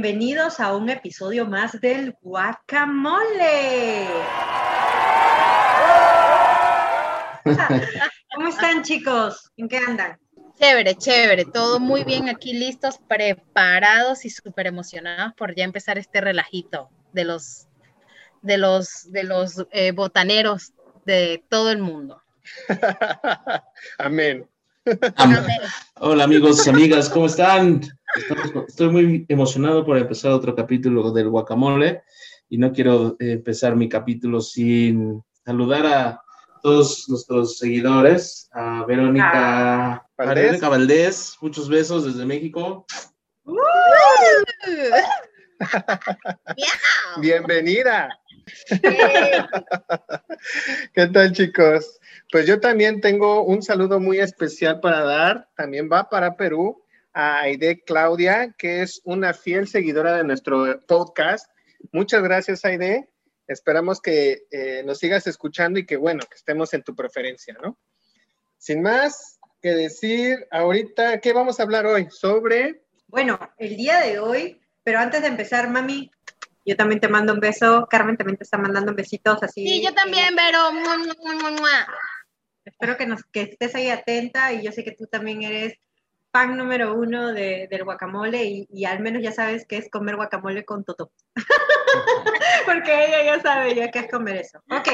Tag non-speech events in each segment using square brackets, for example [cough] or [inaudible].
bienvenidos a un episodio más del Guacamole. [laughs] ¿Cómo están chicos? ¿En qué andan? Chévere, chévere, todo muy bien aquí listos, preparados y súper emocionados por ya empezar este relajito de los, de los, de los eh, botaneros de todo el mundo. [laughs] Amén. Hola amigos y amigas, ¿cómo están? Estoy muy emocionado por empezar otro capítulo del guacamole y no quiero eh, empezar mi capítulo sin saludar a todos nuestros seguidores, a Verónica, ah, Valdés. Valdés, muchos besos desde México. Bienvenida. ¿Qué tal chicos? Pues yo también tengo un saludo muy especial para dar, también va para Perú, a Aide Claudia, que es una fiel seguidora de nuestro podcast. Muchas gracias, Aide. Esperamos que eh, nos sigas escuchando y que, bueno, que estemos en tu preferencia, ¿no? Sin más que decir, ahorita, ¿qué vamos a hablar hoy? Sobre... Bueno, el día de hoy, pero antes de empezar, mami, yo también te mando un beso. Carmen también te está mandando besitos así. Sí, yo también, pero... Espero que, nos, que estés ahí atenta y yo sé que tú también eres fan número uno de, del guacamole y, al menos ya sabes que es comer guacamole con toto. [laughs] Porque ella ya sabe ya qué es comer eso. Ok.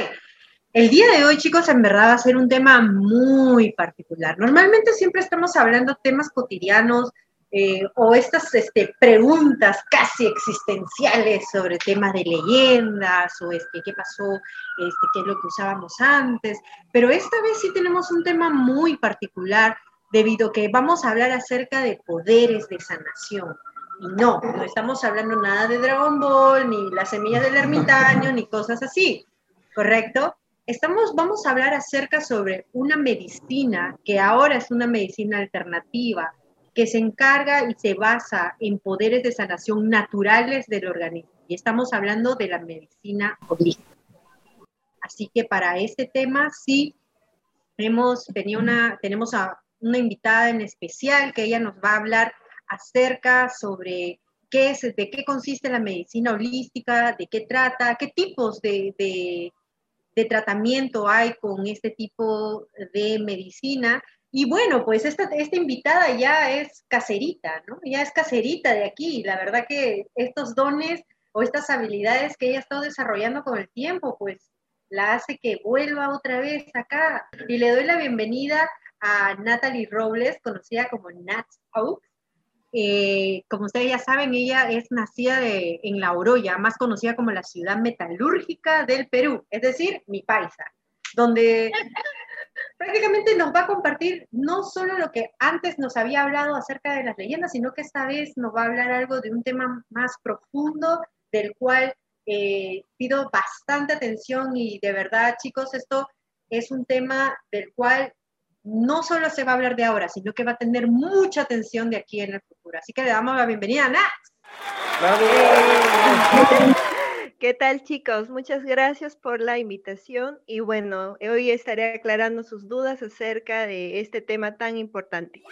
El día de hoy, chicos, en verdad va a ser un tema muy particular. Normalmente siempre estamos hablando temas cotidianos eh, o estas este, preguntas casi existenciales sobre temas de leyendas o este, qué pasó, este, qué es lo que usábamos antes. Pero esta vez sí tenemos un tema muy particular debido a que vamos a hablar acerca de poderes de sanación. Y no, no estamos hablando nada de Dragon Ball, ni las semillas del ermitaño, ni cosas así, ¿correcto? Estamos, vamos a hablar acerca sobre una medicina que ahora es una medicina alternativa, que se encarga y se basa en poderes de sanación naturales del organismo. Y estamos hablando de la medicina holística. Así que para este tema sí hemos tenido una, tenemos a una invitada en especial que ella nos va a hablar acerca sobre qué es, de qué consiste la medicina holística, de qué trata, qué tipos de, de, tratamiento hay con este tipo de medicina. Y bueno, pues esta, esta invitada ya es caserita, ¿no? Ya es caserita de aquí. La verdad que estos dones o estas habilidades que ella ha estado desarrollando con el tiempo, pues la hace que vuelva otra vez acá. Y le doy la bienvenida a Natalie Robles, conocida como Nat Oak. Eh, como ustedes ya saben, ella es nacida en La Oroya, más conocida como la ciudad metalúrgica del Perú, es decir, mi paisa, donde [laughs] prácticamente nos va a compartir no solo lo que antes nos había hablado acerca de las leyendas, sino que esta vez nos va a hablar algo de un tema más profundo, del cual eh, pido bastante atención y de verdad, chicos, esto es un tema del cual no solo se va a hablar de ahora, sino que va a tener mucha atención de aquí en el futuro. Así que le damos la bienvenida a Nat. ¿Qué tal chicos? Muchas gracias por la invitación y bueno, hoy estaré aclarando sus dudas acerca de este tema tan importante.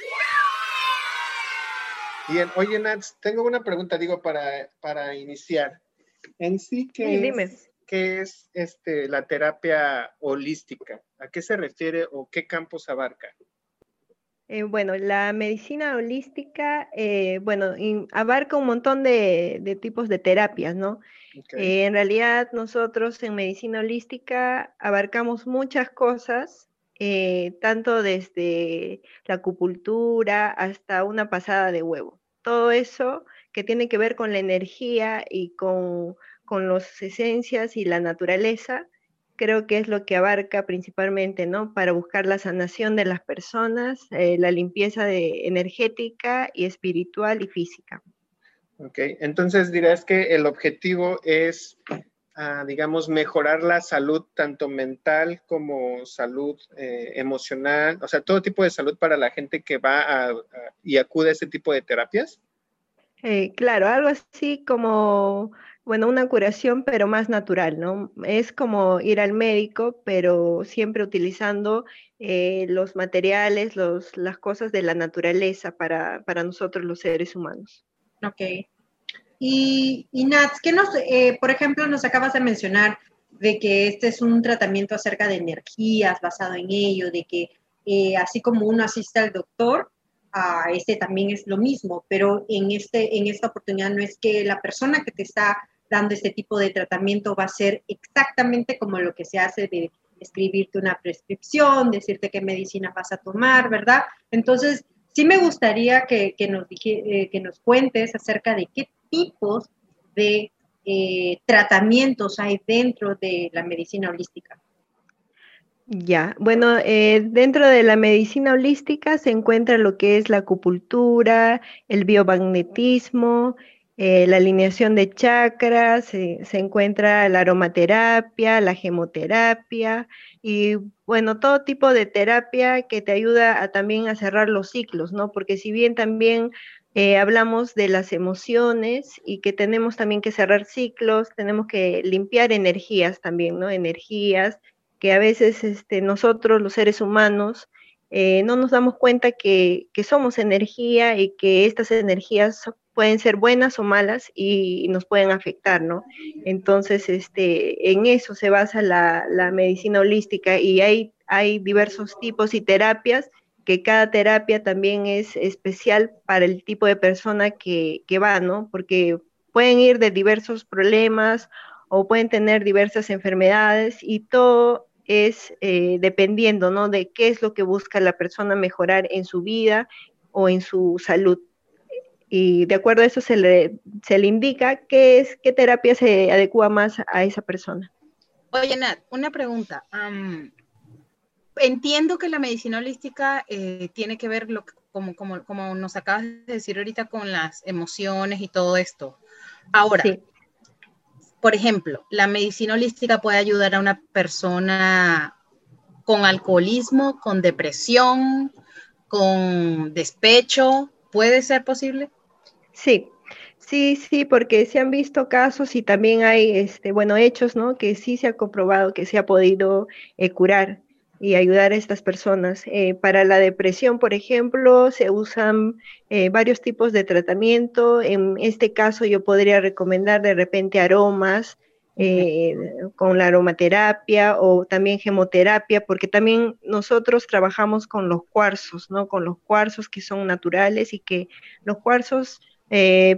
Bien, oye Nats, tengo una pregunta, digo, para, para iniciar. En sí, ¿qué, es, ¿qué es este, la terapia holística? ¿A qué se refiere o qué campos abarca? Eh, bueno, la medicina holística, eh, bueno, abarca un montón de, tipos de terapias, ¿no? Eh, en realidad nosotros en medicina holística abarcamos muchas cosas, tanto desde la acupuntura hasta una pasada de huevo. Todo eso que tiene que ver con la energía y con, con las esencias y la naturaleza, creo que es lo que abarca principalmente, ¿no? Para buscar la sanación de las personas, eh, la limpieza de, energética y espiritual y física. Ok, entonces dirás que el objetivo es, ah, digamos, mejorar la salud tanto mental como salud eh, emocional, o sea, todo tipo de salud para la gente que va y acude a ese tipo de terapias. Eh, claro, algo así como bueno, una curación, pero más natural, ¿no? Es como ir al médico, pero siempre utilizando eh, los materiales, los, las cosas de la naturaleza para, nosotros los seres humanos. Ok. y, y Nats, ¿qué nos, eh, por ejemplo, nos acabas de mencionar de que este es un tratamiento acerca de energías basado en ello, de que eh, así como uno asiste al doctor, a este también es lo mismo, pero en, este, en esta oportunidad no es que la persona que te está dando este tipo de tratamiento va a ser exactamente como lo que se hace de escribirte una prescripción, decirte qué medicina vas a tomar, ¿verdad? Entonces, sí me gustaría que, nos, eh, que nos cuentes acerca de qué tipos de eh, tratamientos hay dentro de la medicina holística. Ya, bueno, eh, dentro de la medicina holística se encuentra lo que es la acupuntura, el biomagnetismo, eh, la alineación de chakras, se encuentra la aromaterapia, la gemoterapia y bueno, todo tipo de terapia que te ayuda a, también a cerrar los ciclos, ¿no? Porque si bien también eh, hablamos de las emociones y que tenemos también que cerrar ciclos, tenemos que limpiar energías también, ¿no? Energías que a veces este, nosotros, los seres humanos, eh, no nos damos cuenta que, somos energía y que estas energías pueden ser buenas o malas y, nos pueden afectar, ¿no? Entonces, este, en eso se basa la, medicina holística y hay, hay diversos tipos y terapias que cada terapia también es especial para el tipo de persona que, va, ¿no? Porque pueden ir de diversos problemas o pueden tener diversas enfermedades y todo es eh, dependiendo, ¿no? De qué es lo que busca la persona mejorar en su vida o en su salud. Y de acuerdo a eso se le, se le indica qué, es, qué terapia se adecua más a esa persona. Oye, Nat, una pregunta entiendo que la medicina holística eh, tiene que ver, lo como, como, como, nos acabas de decir ahorita, con las emociones y todo esto. Ahora, por ejemplo, la medicina holística puede ayudar a una persona con alcoholismo, con depresión, con despecho. ¿Puede ser posible? Sí, Sí, sí, porque se han visto casos y también hay, este, bueno, hechos, ¿no? Que sí se ha comprobado que se ha podido eh, curar y ayudar a estas personas. Eh, para la depresión, por ejemplo, se usan eh, varios tipos de tratamiento. En este caso yo podría recomendar de repente aromas eh, con la aromaterapia o también gemoterapia, porque también nosotros trabajamos con los cuarzos, ¿no? Con los cuarzos que son naturales y que los cuarzos...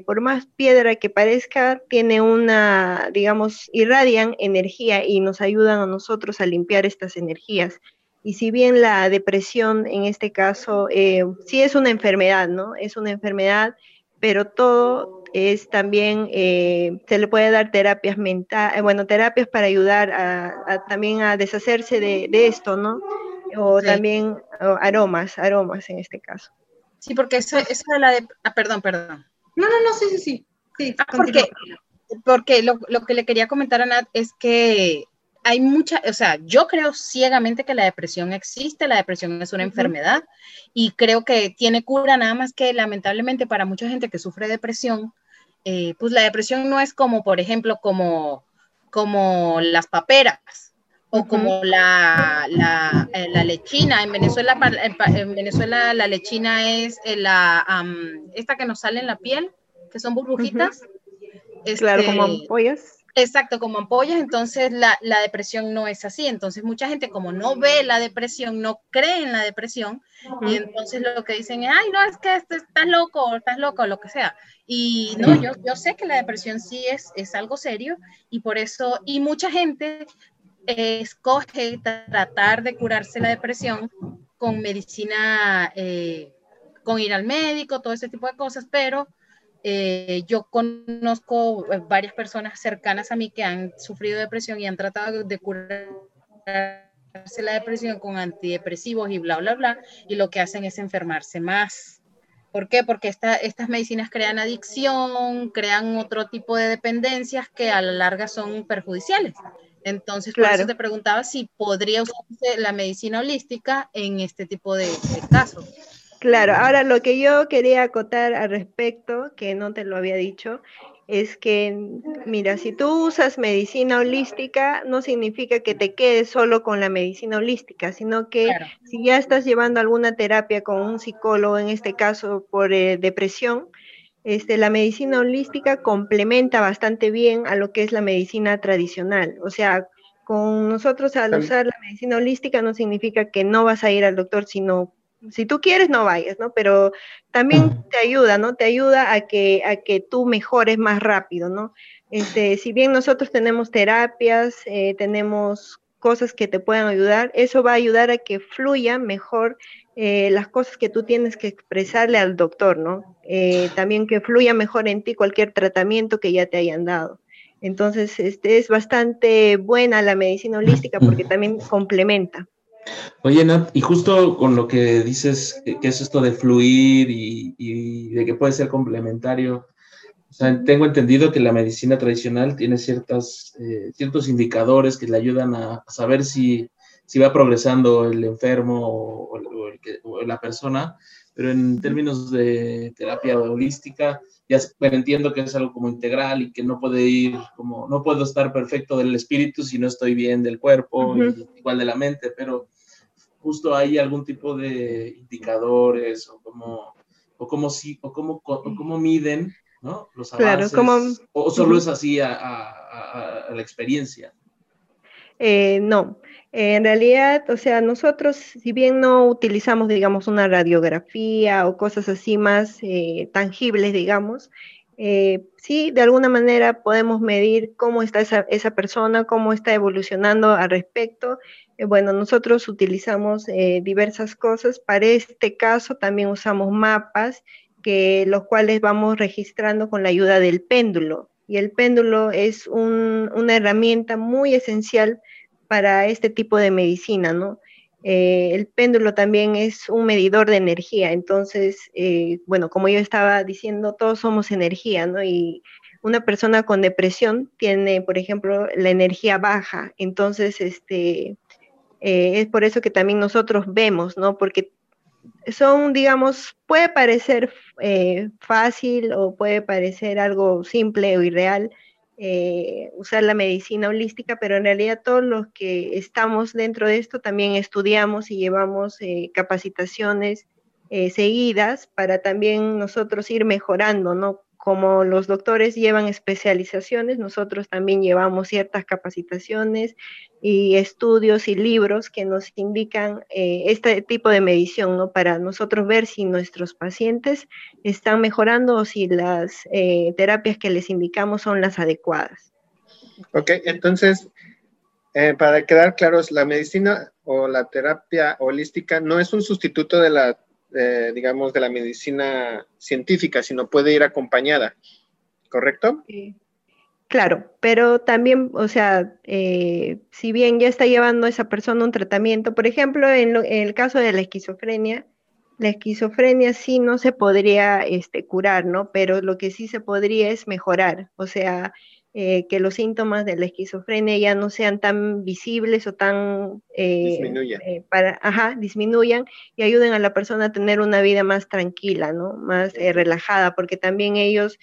por más piedra que parezca, tiene una, digamos, irradian energía y nos ayudan a nosotros a limpiar estas energías. Y si bien la depresión en este caso eh, sí es una enfermedad, ¿no? Es una enfermedad, pero todo es también, eh, se le puede dar terapias mentales, eh, bueno, terapias para ayudar a, también a deshacerse de, esto, ¿no? O también aromas, aromas en este caso. Sí, porque eso, es la de, ah, perdón, perdón. No, no, no, sí, sí, sí. sí ah, porque, porque lo, lo, que le quería comentar a Nat es que hay mucha, o sea, yo creo ciegamente que la depresión existe, la depresión es una enfermedad y creo que tiene cura, nada más que lamentablemente para mucha gente que sufre depresión, eh, pues la depresión no es como, por ejemplo, como, como las paperas o como la, la, eh, la, lechina. En Venezuela, en Venezuela la lechina es eh, la, esta que nos sale en la piel, que son burbujitas. claro, como este, ampollas. Exacto, como ampollas, entonces la, depresión no es así. Entonces mucha gente como no ve la depresión, no cree en la depresión, y entonces lo que dicen es, ay, no, es que estás loco, estás loco, lo que sea. Y no, yo, yo sé que la depresión sí es, es algo serio, y por eso, y mucha gente escoge tratar de curarse la depresión con medicina, eh, con ir al médico, todo ese tipo de cosas, pero eh, yo conozco eh, varias personas cercanas a mí que han sufrido depresión y han tratado de curarse la depresión con antidepresivos y bla, bla, bla, y lo que hacen es enfermarse más. ¿Por qué? Porque estas medicinas crean adicción, crean otro tipo de dependencias que a la larga son perjudiciales. Entonces, por eso te preguntaba si podría usarse la medicina holística en este tipo de casos. Claro, ahora lo que yo quería acotar al respecto, que no te lo había dicho, es que, mira, si tú usas medicina holística, no significa que te quedes solo con la medicina holística, sino que si ya estás llevando alguna terapia con un psicólogo, en este caso por eh, depresión, este, la medicina holística complementa bastante bien a lo que es la medicina tradicional. O sea, con nosotros al usar la medicina holística no significa que no vas a ir al doctor, sino si tú quieres no vayas, ¿no? Pero también te ayuda, ¿no? Te ayuda a que, a que tú mejores más rápido, ¿no? Este, si bien nosotros tenemos terapias, eh, tenemos cosas que te puedan ayudar, eso va a ayudar a que fluya mejor eh, las cosas que tú tienes que expresarle al doctor, ¿no? Eh, también que fluya mejor en ti cualquier tratamiento que ya te hayan dado. Entonces, este, es bastante buena la medicina holística porque también complementa. Oye, Nat, y justo con lo que dices, que, es esto de fluir y, de que puede ser complementario, tengo entendido que la medicina tradicional tiene ciertas, eh, ciertos indicadores que le ayudan a saber si si va progresando el enfermo o, la persona, pero en términos de terapia holística, ya entiendo que es algo como integral y que no puede ir como, no puedo estar perfecto del espíritu si no estoy bien del cuerpo, igual de la mente, pero justo hay algún tipo de indicadores o como, o como si, o como, o miden, ¿no? Los avances, claro, o solo es así a, a, a la experiencia. Eh, no, en realidad, o sea, nosotros, si bien no utilizamos, digamos, una radiografía o cosas así más eh, tangibles, digamos, eh, sí, de alguna manera podemos medir cómo está esa, esa persona, cómo está evolucionando al respecto. bueno, nosotros utilizamos diversas cosas. Para este caso también usamos mapas, que los cuales vamos registrando con la ayuda del péndulo y el péndulo es una herramienta muy esencial para este tipo de medicina, ¿no? Eh, el péndulo también es un medidor de energía, entonces, eh, bueno, como yo estaba diciendo, todos somos energía, ¿no? Y una persona con depresión tiene, por ejemplo, la energía baja, entonces, este, eh, es por eso que también nosotros vemos, ¿no? Porque son, digamos, puede parecer fácil o puede parecer algo simple o irreal eh, usar la medicina holística, pero en realidad todos los que estamos dentro de esto también estudiamos y llevamos eh, capacitaciones seguidas para también nosotros ir mejorando, ¿no? como los doctores llevan especializaciones, nosotros también llevamos ciertas capacitaciones y estudios y libros que nos indican eh, este tipo de medición, ¿no? Para nosotros ver si nuestros pacientes están mejorando o si las eh, terapias que les indicamos son las adecuadas. Ok, entonces, eh, para quedar claros, la medicina o la terapia holística no es un sustituto de la digamos, de la medicina científica, sino puede ir acompañada, ¿correcto? Claro, pero también, o sea, eh, si bien ya está llevando esa persona un tratamiento, por ejemplo, en, el caso de la esquizofrenia, la esquizofrenia sí no se podría este, curar, ¿no? Pero lo que sí se podría es mejorar, o sea, eh, que los síntomas de la esquizofrenia ya no sean tan visibles o tan... Eh, disminuyan. Eh, para, ajá, disminuyan y ayuden a la persona a tener una vida más tranquila, ¿no? Más relajada, porque también ellos,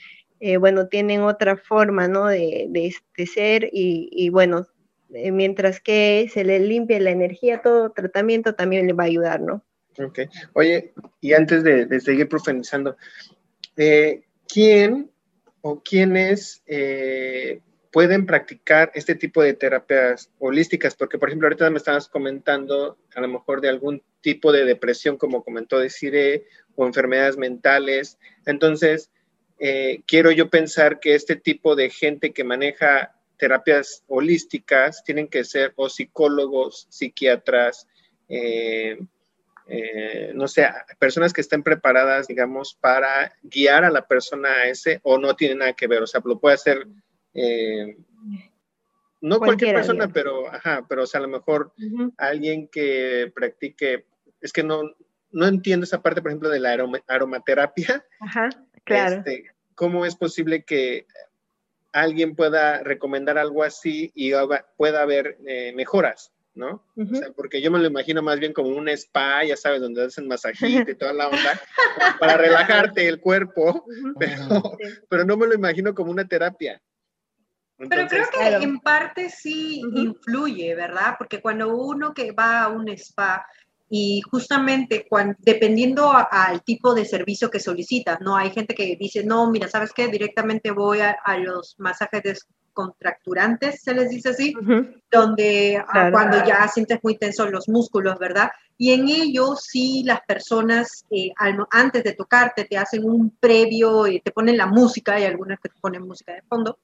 bueno, tienen otra forma, ¿no? De, de, ser y, y bueno, mientras que se le limpie la energía, todo tratamiento también le va a ayudar, ¿no? Ok. Oye, y antes de, de seguir profundizando, ¿quién o quienes eh, pueden practicar este tipo de terapias holísticas, porque por ejemplo ahorita me estabas comentando a lo mejor de algún tipo de depresión, como comentó Desiree, o enfermedades mentales. Entonces, eh, quiero yo pensar que este tipo de gente que maneja terapias holísticas tienen que ser o psicólogos, psiquiatras, eh, eh, no sé, personas que estén preparadas, digamos, para guiar a la persona a ese o no tiene nada que ver, o sea, lo puede hacer, no cualquier persona, pero, ajá, pero o sea, a lo mejor alguien que practique, es que no, no entiendo esa parte, por ejemplo, de la aromaterapia. Ajá, claro. Este, ¿Cómo es posible que alguien pueda recomendar algo así y pueda haber eh, mejoras? ¿no? o sea, porque yo me lo imagino más bien como un spa, ya sabes, donde hacen masajito y toda la onda, [laughs] para relajarte el cuerpo, [laughs] pero, no me lo imagino como una terapia. pero creo que en parte sí influye, ¿verdad? Porque cuando uno que va a un spa, y justamente cuando, dependiendo al tipo de servicio que solicitas, ¿no? Hay gente que dice, no, mira, ¿sabes qué? Directamente voy a, los masajes descontracturantes, se les dice así, donde ah, cuando ya sientes muy tensos los músculos, ¿verdad? Y en ello sí las personas eh, antes de tocarte te hacen un previo, eh, te ponen la música, hay algunas que te ponen música de fondo,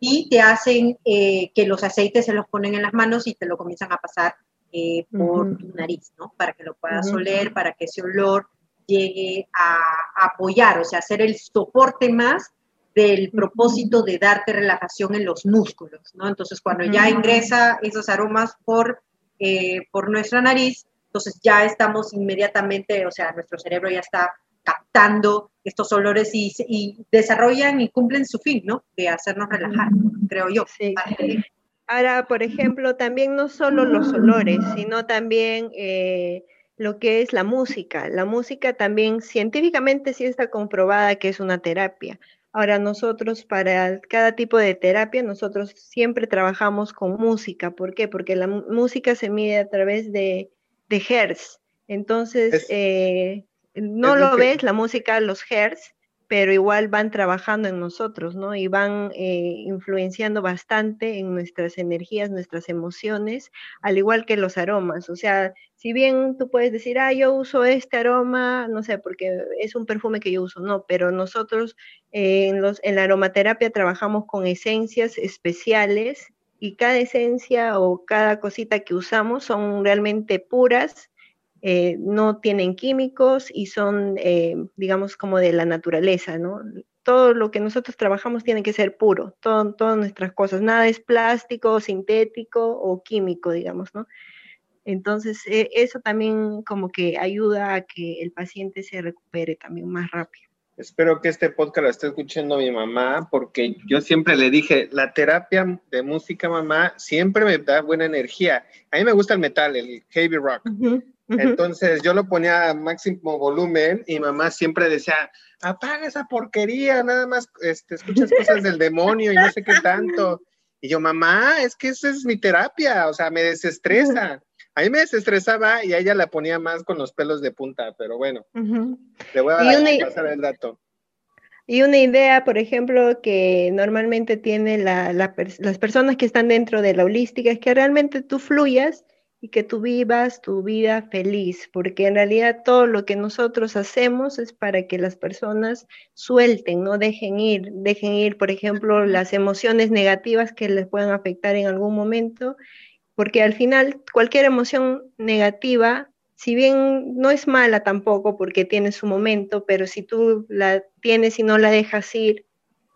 y te hacen eh, que los aceites se los ponen en las manos y te lo comienzan a pasar eh, por tu nariz, ¿no? Para que lo puedas oler, para que ese olor llegue a, apoyar, o sea, hacer el soporte más del propósito de darte relajación en los músculos, ¿no? Entonces, cuando ya ingresa esos aromas por, eh, por nuestra nariz, entonces ya estamos inmediatamente, o sea, nuestro cerebro ya está captando estos olores y, y desarrollan y cumplen su fin, ¿no? De hacernos relajar, creo yo. Sí. Ahora, por ejemplo, también no solo los olores, sino también eh, lo que es la música. La música también científicamente sí está comprobada que es una terapia. Ahora nosotros para cada tipo de terapia, nosotros siempre trabajamos con música. ¿Por qué? Porque la música se mide a través de, de hertz. Entonces, eh, no lo ves, la música, los hertz, pero igual van trabajando en nosotros, ¿no? Y van eh, influenciando bastante en nuestras energías, nuestras emociones, al igual que los aromas. O sea, si bien tú puedes decir, ah, yo uso este aroma, no sé, porque es un perfume que yo uso, no, pero nosotros eh, en, en la aromaterapia trabajamos con esencias especiales y cada esencia o cada cosita que usamos son realmente puras eh, no tienen químicos y son, eh, digamos, como de la naturaleza, ¿no? Todo lo que nosotros trabajamos tiene que ser puro, todas nuestras cosas, nada es plástico, sintético o químico, digamos, ¿no? Entonces, e, eso también como que ayuda a que el paciente se recupere también más rápido. Espero que este podcast lo esté escuchando mi mamá, porque yo siempre le dije, la terapia de música, mamá, siempre me da buena energía. A mí me gusta el metal, el heavy rock. Entonces yo lo ponía a máximo volumen y mamá siempre decía, apaga esa porquería, nada más este, escuchas cosas del demonio y no sé qué tanto. Y yo, mamá, es que esa es mi terapia, o sea, me desestresa. A mí me desestresaba y a ella la ponía más con los pelos de punta, pero bueno, le voy a dar, pasar el dato. Y una idea, por ejemplo, que normalmente tienen las personas que están dentro de la holística es que realmente tú fluyas y que tú vivas tu vida feliz, porque en realidad todo lo que nosotros hacemos es para que las personas suelten, no dejen ir, dejen ir, por ejemplo, las emociones negativas que les puedan afectar en algún momento, porque al final cualquier emoción negativa, si bien no es mala tampoco porque tiene su momento, pero si tú la tienes y no la dejas ir,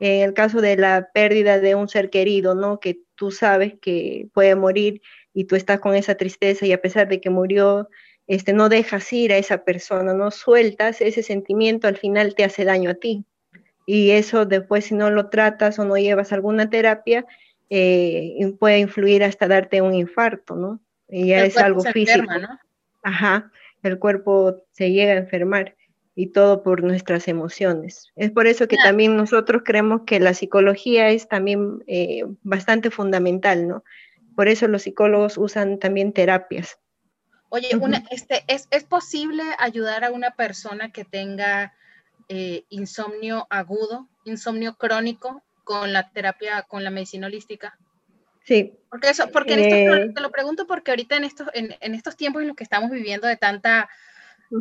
en el caso de la pérdida de un ser querido, ¿no? Que tú sabes que puede morir, y tú estás con esa tristeza y a pesar de que murió, este, no dejas ir a esa persona, no sueltas ese sentimiento, al final te hace daño a ti. Y eso después si no lo tratas o no llevas alguna terapia, eh, puede influir hasta darte un infarto, ¿no? Y ya es algo físico. ¿no? Ajá, el cuerpo se llega a enfermar y todo por nuestras emociones. Es por eso que también nosotros creemos que la psicología es también eh, bastante fundamental, ¿no? Por eso los psicólogos usan también terapias. Oye, este, ¿es, posible ayudar a una persona que tenga eh, insomnio agudo, insomnio crónico, con la terapia, con la medicina holística? Sí. Porque eso, porque eh, te lo pregunto porque ahorita en estos, en, estos tiempos en los que estamos viviendo de tanta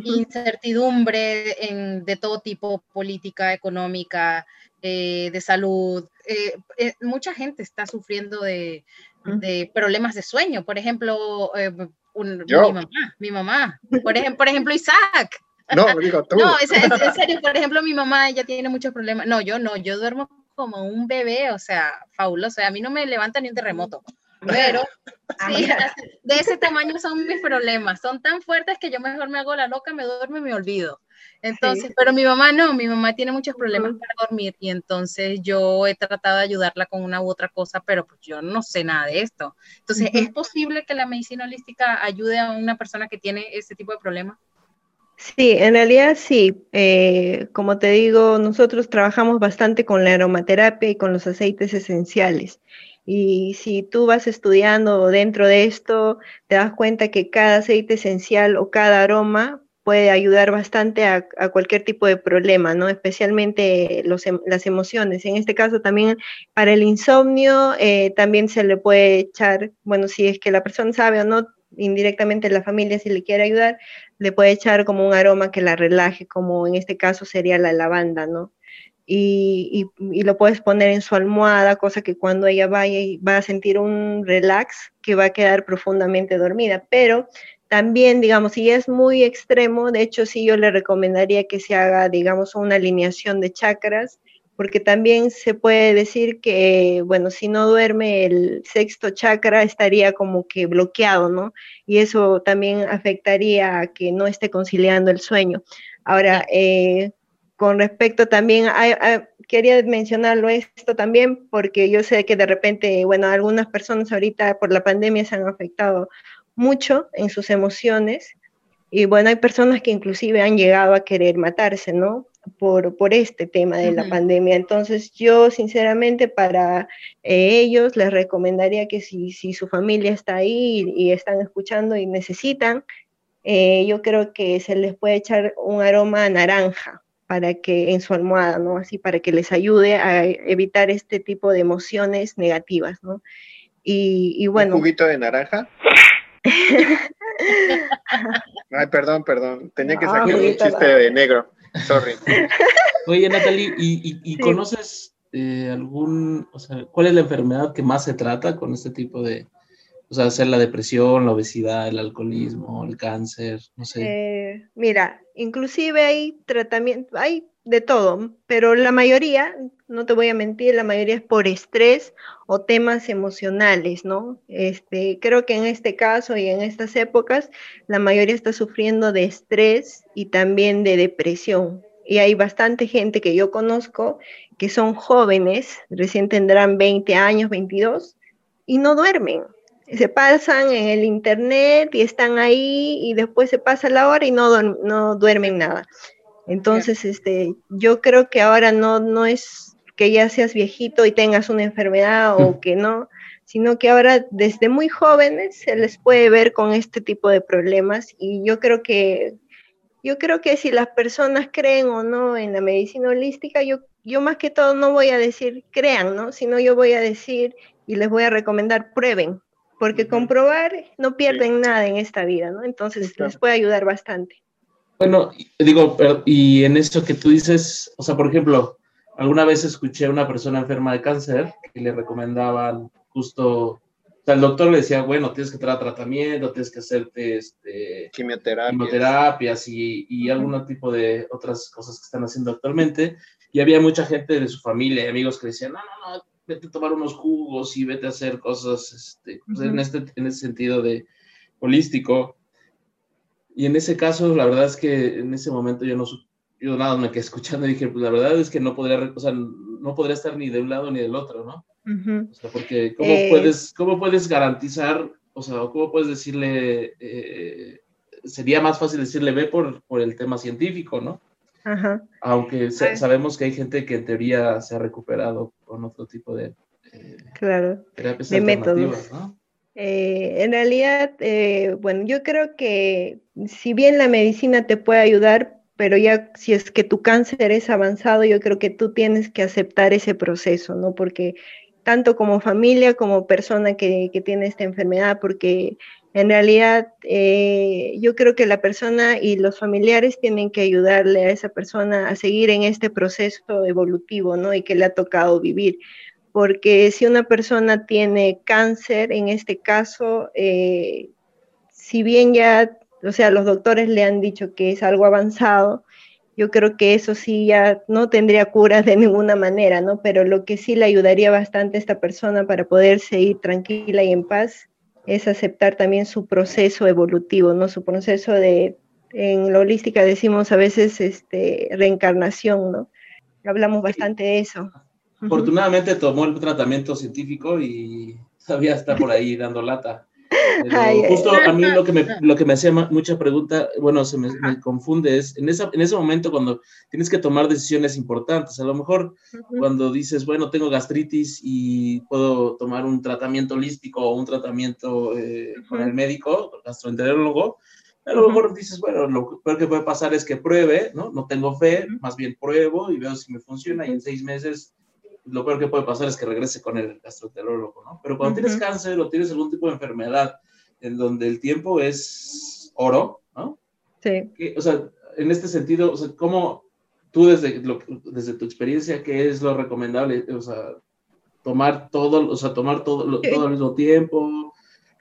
incertidumbre de todo tipo, política, económica, eh, de salud, mucha gente está sufriendo de, de problemas de sueño. Por ejemplo, eh, mi mamá, mi mamá. Por, ejemplo, por ejemplo, Isaac. No, digo tú. No, es, en serio, por ejemplo, mi mamá, ella tiene muchos problemas. No, yo no, yo duermo como un bebé, o sea, fabuloso. A mí no me levanta ni un terremoto. Pero sí, de ese tamaño son mis problemas. Son tan fuertes que yo mejor me hago la loca, me duermo y me olvido. Entonces, pero mi mamá no, mi mamá tiene muchos problemas para dormir y entonces yo he tratado de ayudarla con una u otra cosa, pero pues yo no sé nada de esto. Entonces, ¿es posible que la medicina holística ayude a una persona que tiene ese tipo de problemas? Sí, en realidad sí. Eh, como te digo, nosotros trabajamos bastante con la aromaterapia y con los aceites esenciales. Y si tú vas estudiando dentro de esto, te das cuenta que cada aceite esencial o cada aroma puede ayudar bastante a, cualquier tipo de problema, ¿no? Especialmente em, las emociones. En este caso también para el insomnio eh, también se le puede echar, bueno, si es que la persona sabe o no, indirectamente la familia si le quiere ayudar, le puede echar como un aroma que la relaje, como en este caso sería la lavanda, ¿no? Y, lo puedes poner en su almohada, cosa que cuando ella vaya va a sentir un relax que va a quedar profundamente dormida. Pero también, digamos, si es muy extremo, de hecho sí yo le recomendaría que se haga, digamos, una alineación de chakras, porque también se puede decir que, bueno, si no duerme el sexto chakra estaría como que bloqueado, ¿no? Y eso también afectaría a que no esté conciliando el sueño. Ahora, eh, con respecto también, a, quería mencionarlo esto también, porque yo sé que de repente, bueno, algunas personas ahorita por la pandemia se han afectado mucho en sus emociones, y bueno, hay personas que inclusive han llegado a querer matarse, ¿no? Por, por este tema de la pandemia. Entonces, yo sinceramente para eh, ellos les recomendaría que si, si, su familia está ahí y, están escuchando y necesitan, eh, yo creo que se les puede echar un aroma naranja, para que en su almohada, ¿no? Así para que les ayude a evitar este tipo de emociones negativas, ¿no? Y, bueno. ¿Un juguito de naranja? [laughs] Ay, perdón, perdón. Tenía que sacar un chiste de negro. Sorry. Oye, Natalie, ¿y, conoces eh, algún, o sea, cuál es la enfermedad que más se trata con este tipo de, o sea, hacer la depresión, la obesidad, el alcoholismo, el cáncer, no sé. Eh, mira, inclusive hay tratamiento, hay de todo, pero la mayoría, no te voy a mentir, la mayoría es por estrés o temas emocionales, ¿no? Este, creo que en este caso y en estas épocas, la mayoría está sufriendo de estrés y también de depresión. Y hay bastante gente que yo conozco que son jóvenes, recién tendrán 20 años, 22, y no duermen se pasan en el internet y están ahí y después se pasa la hora y no, no duermen nada. Entonces, este, yo creo que ahora no, no es que ya seas viejito y tengas una enfermedad o que no, sino que ahora desde muy jóvenes se les puede ver con este tipo de problemas y yo creo que yo creo que si las personas creen o no en la medicina holística, yo, yo más que todo no voy a decir crean, ¿no? Sino yo voy a decir y les voy a recomendar prueben, porque comprobar no pierden nada en esta vida, ¿no? Entonces les puede ayudar bastante. Bueno, digo, y en eso que tú dices, o sea, por ejemplo, alguna vez escuché a una persona enferma de cáncer que le recomendaban justo, o sea, el doctor le decía, bueno, tienes que tratar tratamiento, tienes que hacerte este, quimioterapias, quimioterapias y, y algún tipo de otras cosas que están haciendo actualmente. Y había mucha gente de su familia y amigos que decían, no, no, no, vete a tomar unos jugos y vete a hacer cosas este, pues, en, este, en ese sentido de holístico. Y en ese caso, la verdad es que en ese momento yo no yo nada me quedé [laughs] escuchando y dije, pues la verdad es que no podría, o sea, no podría estar ni de un lado ni del otro, ¿no? O sea, porque ¿cómo, eh. puedes, ¿cómo puedes garantizar, o sea, cómo puedes decirle, eh, sería más fácil decirle ve por, por el tema científico, ¿no? Aunque sabemos que hay gente que en teoría se ha recuperado con otro tipo de, eh, claro, de métodos. Eh, en realidad, eh, bueno, yo creo que si bien la medicina te puede ayudar, pero ya si es que tu cáncer es avanzado, yo creo que tú tienes que aceptar ese proceso, ¿no? Porque tanto como familia como persona que, que tiene esta enfermedad, porque en realidad, eh, yo creo que la persona y los familiares tienen que ayudarle a esa persona a seguir en este proceso evolutivo, ¿no? Y que le ha tocado vivir. Porque si una persona tiene cáncer, en este caso, eh, si bien ya, o sea, los doctores le han dicho que es algo avanzado, yo creo que eso sí ya no tendría cura de ninguna manera, ¿no? Pero lo que sí le ayudaría bastante a esta persona para poder seguir tranquila y en paz es aceptar también su proceso evolutivo, ¿no? Su proceso de, en la holística decimos a veces este, reencarnación, ¿no? Hablamos bastante de eso. Afortunadamente tomó el tratamiento científico y todavía está por ahí dando lata. Justo a mí lo que me, lo que me hacía mucha pregunta, bueno, se me, confunde, es en, esa, en ese momento cuando tienes que tomar decisiones importantes, a lo mejor cuando dices, bueno, tengo gastritis y puedo tomar un tratamiento holístico o un tratamiento eh, con el médico, gastroenterólogo, a lo mejor dices, bueno, lo peor que puede pasar es que pruebe, ¿no? No tengo fe, más bien pruebo y veo si me funciona y en seis meses lo peor que puede pasar es que regrese con el gastroenterólogo, ¿no? Pero cuando tienes cáncer o tienes algún tipo de enfermedad en donde el tiempo es oro, ¿no? Sí. o sea, en este sentido, o sea, ¿cómo tú desde, desde tu experiencia, qué es lo recomendable? O sea, tomar todo, o sea, tomar todo, todo al mismo tiempo.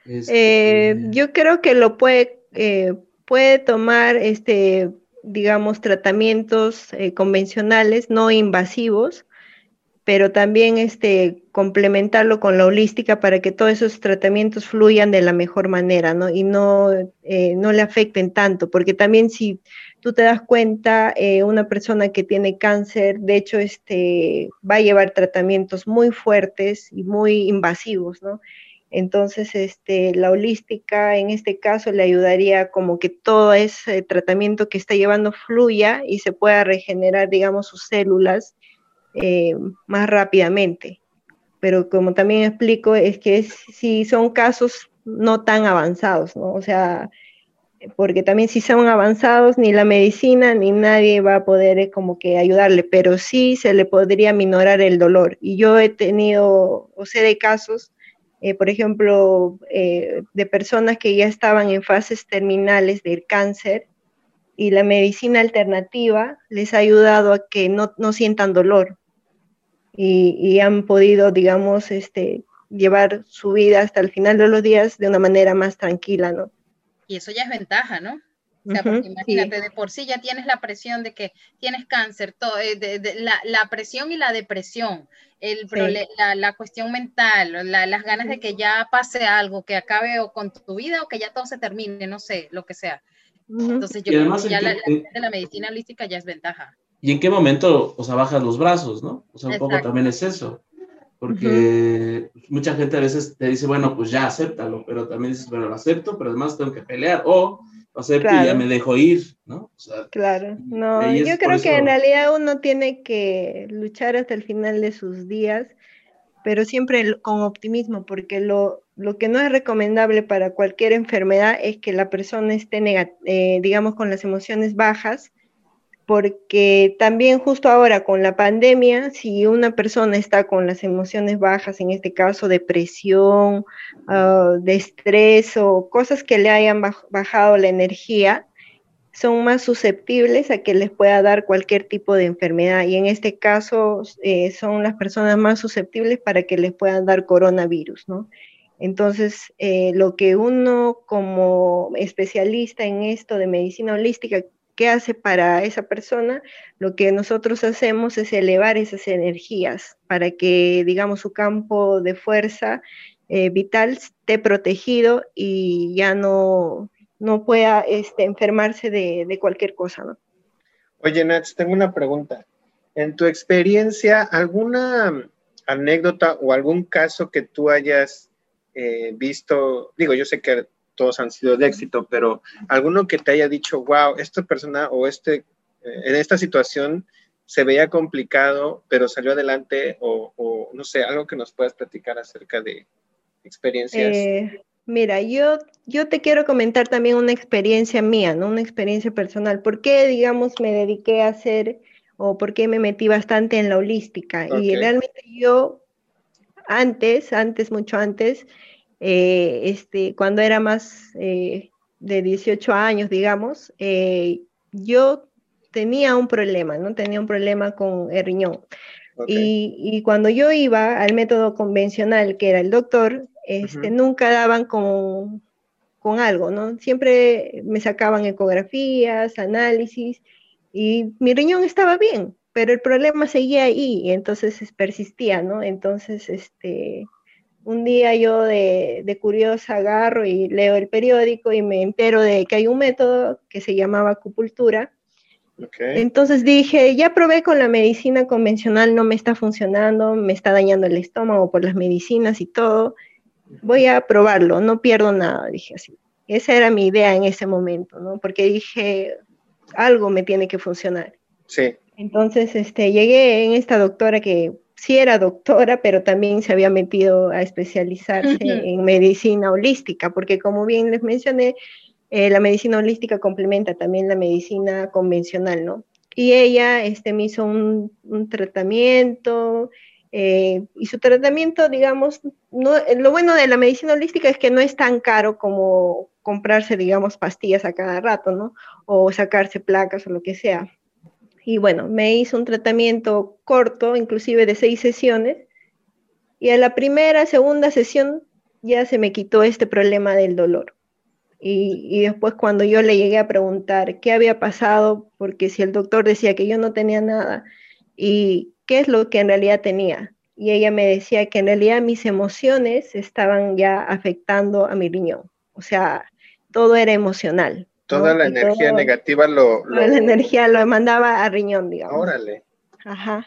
Este, eh, yo creo que lo puede, eh, puede tomar, este, digamos, tratamientos eh, convencionales, no invasivos, pero también este, complementarlo con la holística para que todos esos tratamientos fluyan de la mejor manera, ¿no? Y no, eh, no le afecten tanto, porque también si tú te das cuenta, eh, una persona que tiene cáncer, de hecho, este, va a llevar tratamientos muy fuertes y muy invasivos, ¿no? Entonces, este, la holística en este caso le ayudaría como que todo ese tratamiento que está llevando fluya y se pueda regenerar, digamos, sus células eh, más rápidamente. Pero como también explico, es que si son casos no tan avanzados, ¿no? O sea, porque también si son avanzados, ni la medicina ni nadie va a poder eh, como que ayudarle, pero sí se le podría minorar el dolor. Y yo he tenido, o sé de casos, eh, por ejemplo, de personas que ya estaban en fases terminales del cáncer y la medicina alternativa les ha ayudado a que no, no sientan dolor y, han podido, digamos, este, llevar su vida hasta el final de los días de una manera más tranquila, ¿no? Y eso ya es ventaja, ¿no? O sea, porque imagínate, de por sí ya tienes la presión de que tienes cáncer, todo, eh, de, la, la, presión y la depresión, el la, la, cuestión mental, las ganas de que ya pase algo, que acabe o con tu vida o que ya todo se termine, no sé, lo que sea. Entonces yo creo que ya la, la medicina holística ya es ventaja y en qué momento, o sea, bajas los brazos, ¿no? O sea, un poco también es eso. Porque mucha gente a veces te dice, bueno, pues ya acéptalo, pero también dices, bueno, lo acepto, pero además tengo que pelear, o lo acepto y ya me dejo ir, ¿no? O sea, claro, no, yo creo que en realidad uno tiene que luchar hasta el final de sus días, pero siempre con optimismo, porque lo, lo que no es recomendable para cualquier enfermedad es que la persona esté, eh, digamos, con las emociones bajas, porque también justo ahora con la pandemia, si una persona está con las emociones bajas, en este caso depresión, uh, de estrés o cosas que le hayan bajado la energía, son más susceptibles a que les pueda dar cualquier tipo de enfermedad y en este caso eh, son las personas más susceptibles para que les puedan dar coronavirus, ¿no? Entonces, eh, lo que uno como especialista en esto de medicina holística ¿Qué hace para esa persona? Lo que nosotros hacemos es elevar esas energías para que, digamos, su campo de fuerza eh, vital esté protegido y ya no, no pueda este, enfermarse de, cualquier cosa. Oye, Nats, tengo una pregunta. En tu experiencia, ¿alguna anécdota o algún caso que tú hayas eh, visto? Digo, yo sé que todos han sido de éxito, pero alguno que te haya dicho, wow, esta persona o este, eh, en esta situación se veía complicado, pero salió adelante, o, no sé, algo que nos puedas platicar acerca de experiencias. Eh, mira, yo, yo te quiero comentar también una experiencia mía, ¿no? Una experiencia personal. ¿Por qué, digamos, me dediqué a hacer o por qué me metí bastante en la holística? Y realmente yo, antes, antes, mucho antes, eh, este, cuando era más eh, de 18 años, digamos, eh, yo tenía un problema, ¿no? Tenía un problema con el riñón. Y, cuando yo iba al método convencional, que era el doctor, este, nunca daban con, con algo, ¿no? Siempre me sacaban ecografías, análisis, y mi riñón estaba bien, pero el problema seguía ahí, y entonces persistía, ¿no? Entonces, este, un día yo de, curiosa agarro y leo el periódico y me entero de que hay un método que se llamaba acupuntura. Entonces dije, ya probé con la medicina convencional, no me está funcionando, me está dañando el estómago por las medicinas y todo. voy a probarlo, no pierdo nada, dije así. Esa era mi idea en ese momento, ¿no? Porque dije, algo me tiene que funcionar. Sí. Entonces, este, llegué en esta doctora que sí era doctora, pero también se había metido a especializarse en medicina holística, porque como bien les mencioné, eh, la medicina holística complementa también la medicina convencional, ¿no? Y ella este, me hizo un, tratamiento, eh, y su tratamiento, digamos, no, lo bueno de la medicina holística es que no es tan caro como comprarse, digamos, pastillas a cada rato, ¿no? O sacarse placas o lo que sea. Y bueno, me hizo un tratamiento corto, inclusive de seis sesiones, y a la primera, segunda sesión ya se me quitó este problema del dolor. Y, después cuando yo le llegué a preguntar qué había pasado, porque si el doctor decía que yo no tenía nada, y qué es lo que en realidad tenía. Y ella me decía que en realidad mis emociones estaban ya afectando a mi riñón. O sea, todo era emocional. Toda la energía negativa lo, lo... La energía lo mandaba a riñón, digamos. Órale. Ajá.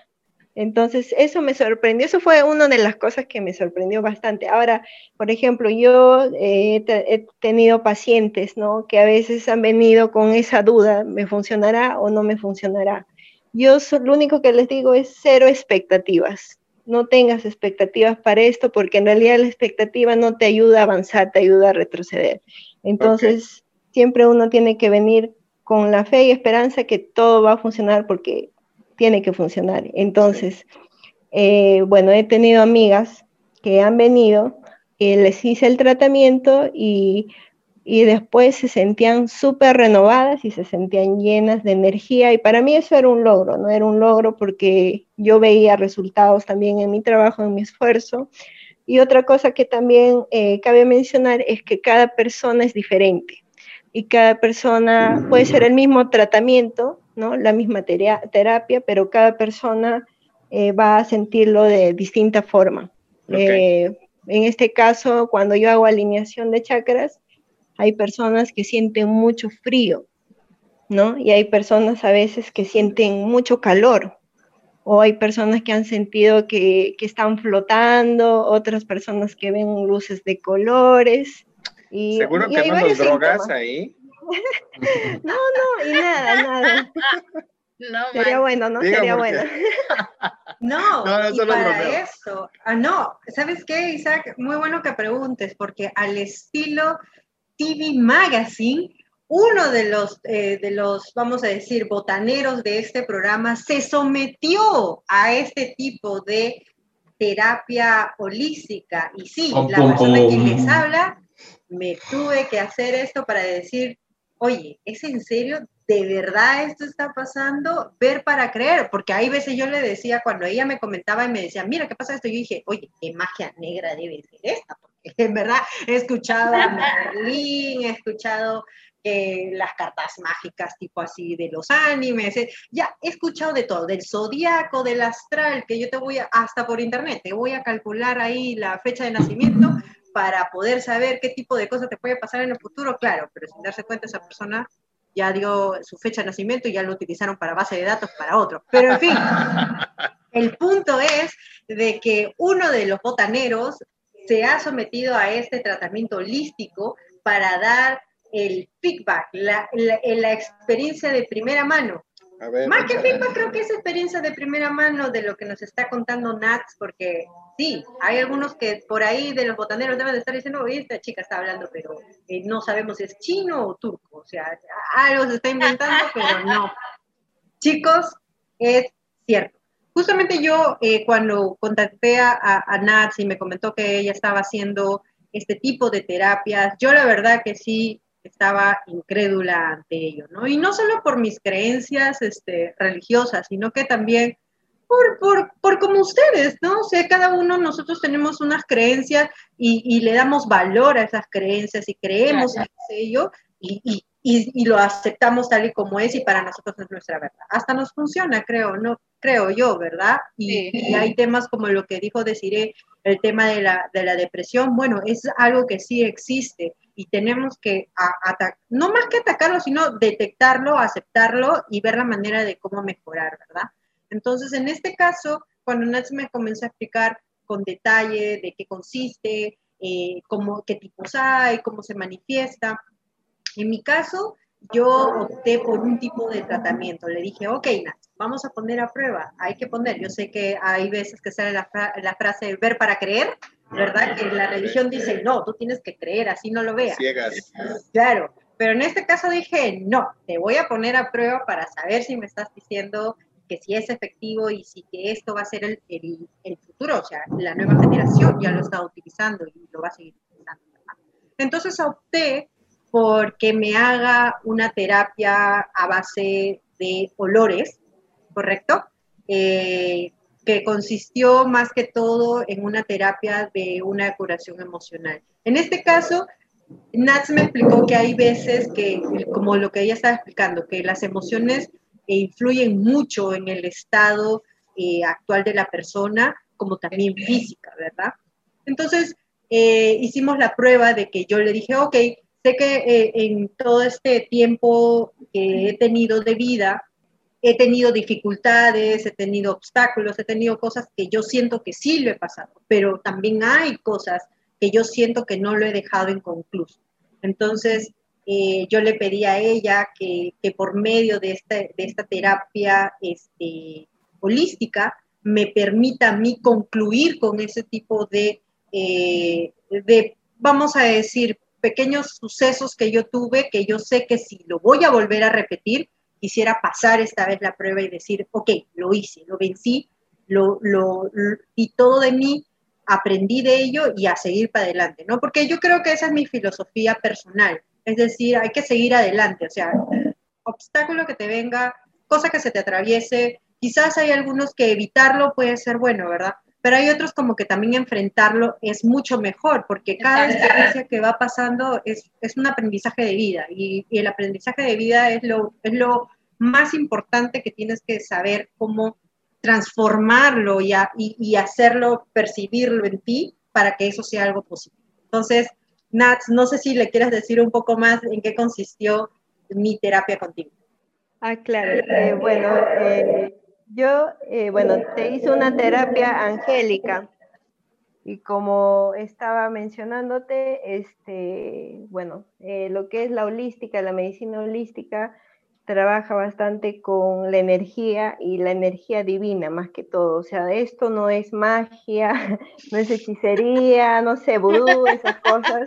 Entonces, eso me sorprendió, eso fue una de las cosas que me sorprendió bastante. Ahora, por ejemplo, yo eh, he tenido pacientes, ¿no? Que a veces han venido con esa duda, ¿me funcionará o no me funcionará? Yo lo único que les digo es cero expectativas. No tengas expectativas para esto porque en realidad la expectativa no te ayuda a avanzar, te ayuda a retroceder. Entonces, siempre uno tiene que venir con la fe y esperanza que todo va a funcionar porque tiene que funcionar. Entonces, eh, bueno, he tenido amigas que han venido, y les hice el tratamiento y, y después se sentían súper renovadas y se sentían llenas de energía y para mí eso era un logro, ¿no? Era un logro porque yo veía resultados también en mi trabajo, en mi esfuerzo. Y otra cosa que también eh, cabe mencionar es que cada persona es diferente y cada persona puede ser el mismo tratamiento, ¿no? La misma terapia, pero cada persona eh, va a sentirlo de distinta forma. Eh, en este caso, cuando yo hago alineación de chakras, hay personas que sienten mucho frío, ¿no? Y hay personas a veces que sienten mucho calor, o hay personas que han sentido que, que están flotando, otras personas que ven luces de colores. Y, Seguro que no nos drogas ahí. [laughs] no, no, y nada, nada. No, [laughs] Sería bueno, ¿no? Sería bueno. [laughs] No, no, y para eso, ah, no, ¿sabes qué, Isaac? Muy bueno que preguntes, porque al estilo TV Magazine, uno de los, eh, de los, vamos a decir, botaneros de este programa se sometió a este tipo de terapia holística. Y sí, la persona que les habla, me tuve que hacer esto para decir, oye, ¿es en serio? ¿De verdad esto está pasando? Ver para creer, porque hay veces yo le decía, cuando ella me comentaba y me decía, mira, ¿qué pasa esto? Yo dije, oye, qué magia negra debe ser esta, porque [laughs] en verdad he escuchado a Merlín, he escuchado eh, las cartas mágicas tipo así de los animes, eh, ya he escuchado de todo, del zodiaco, del astral, que yo te voy a, hasta por internet, te voy a calcular ahí la fecha de nacimiento para poder saber qué tipo de cosas te puede pasar en el futuro, claro, pero sin darse cuenta esa persona ya dio su fecha de nacimiento y ya lo utilizaron para base de datos para otro. Pero en fin, [laughs] el punto es de que uno de los botaneros se ha sometido a este tratamiento holístico para dar el feedback, la, la experiencia de primera mano más que feedback, creo que es experiencia de primera mano de lo que nos está contando Nats, porque sí, hay algunos que por ahí de los botaneros deben de estar diciendo, oye, esta chica está hablando, pero eh, no sabemos si es chino o turco, o sea, algo se está inventando, [laughs] pero no. Chicos, es cierto. Justamente yo, eh, cuando contacté a, a Nats y me comentó que ella estaba haciendo este tipo de terapias, yo la verdad que sí estaba incrédula ante ello, ¿no? Y no solo por mis creencias este, religiosas, sino que también por, por, por, como ustedes, ¿no? O sea, cada uno nosotros tenemos unas creencias y, y le damos valor a esas creencias y creemos en ello y, y, y, lo aceptamos tal y como es y para nosotros es nuestra verdad. Hasta nos funciona, creo, ¿no? Creo yo, ¿verdad? Y, hay temas como lo que dijo Desiree, el tema de la, de la depresión, bueno, es algo que sí existe y tenemos que atacar, no más que atacarlo, sino detectarlo, aceptarlo y ver la manera de cómo mejorar, ¿verdad? Entonces, en este caso, cuando Nats me comenzó a explicar con detalle de qué consiste, eh, cómo, qué tipos hay, cómo se manifiesta. En mi caso, yo opté por un tipo de tratamiento. Le dije, ok, Nat, vamos a poner a prueba, hay que poner. Yo sé que hay veces que sale la, la frase ver para creer, ¿verdad? Que la religión dice, no, tú tienes que creer, así no lo veas. Ciegas. Claro, pero en este caso dije, no, te voy a poner a prueba para saber si me estás diciendo que si es efectivo y si que esto va a ser el, el, futuro, o sea, la nueva generación ya lo está utilizando y lo va a seguir utilizando. Entonces opté por que me haga una terapia a base de olores, ¿correcto? Eh, que consistió más que todo en una terapia de una curación emocional. En este caso, Nats me explicó que hay veces que, como lo que ella estaba explicando, que las emociones influyen mucho en el estado eh, actual de la persona, como también física, ¿verdad? Entonces, eh, hicimos la prueba de que yo le dije, ok, sé que eh, en todo este tiempo que he tenido de vida, he tenido dificultades, he tenido obstáculos, he tenido cosas que yo siento que sí lo he pasado, pero también hay cosas que yo siento que no lo he dejado inconcluso. Entonces, eh, yo le pedí a ella que, por medio de esta, de esta terapia este, holística me permita a mí concluir con ese tipo de, eh, de, vamos a decir, pequeños sucesos que yo tuve, que yo sé que si lo voy a volver a repetir, quisiera pasar esta vez la prueba y decir, ok, lo hice, lo vencí, lo, lo, y todo de mí aprendí de ello y a seguir para adelante, ¿no? Porque yo creo que esa es mi filosofía personal. Es decir, hay que seguir adelante, o sea, obstáculo que te venga, cosa que se te atraviese, quizás hay algunos que evitarlo puede ser bueno, ¿verdad? Pero hay otros como que también enfrentarlo es mucho mejor, porque cada experiencia que va pasando es, es un aprendizaje de vida y, y, el aprendizaje de vida es lo, es lo más importante que tienes que saber cómo transformarlo y, y, y hacerlo, percibirlo en ti para que eso sea algo positivo. Entonces, Nats, no sé si le quieras decir un poco más en qué consistió mi terapia contigo. Ah, claro. Eh, bueno, eh, yo, eh, bueno, te hice una terapia angélica y como estaba mencionándote, este, bueno, lo que es la holística, la medicina holística, trabaja bastante con la energía y la energía divina más que todo. O sea, esto no es magia, [laughs] no es hechicería, no sé, vudú, esas cosas,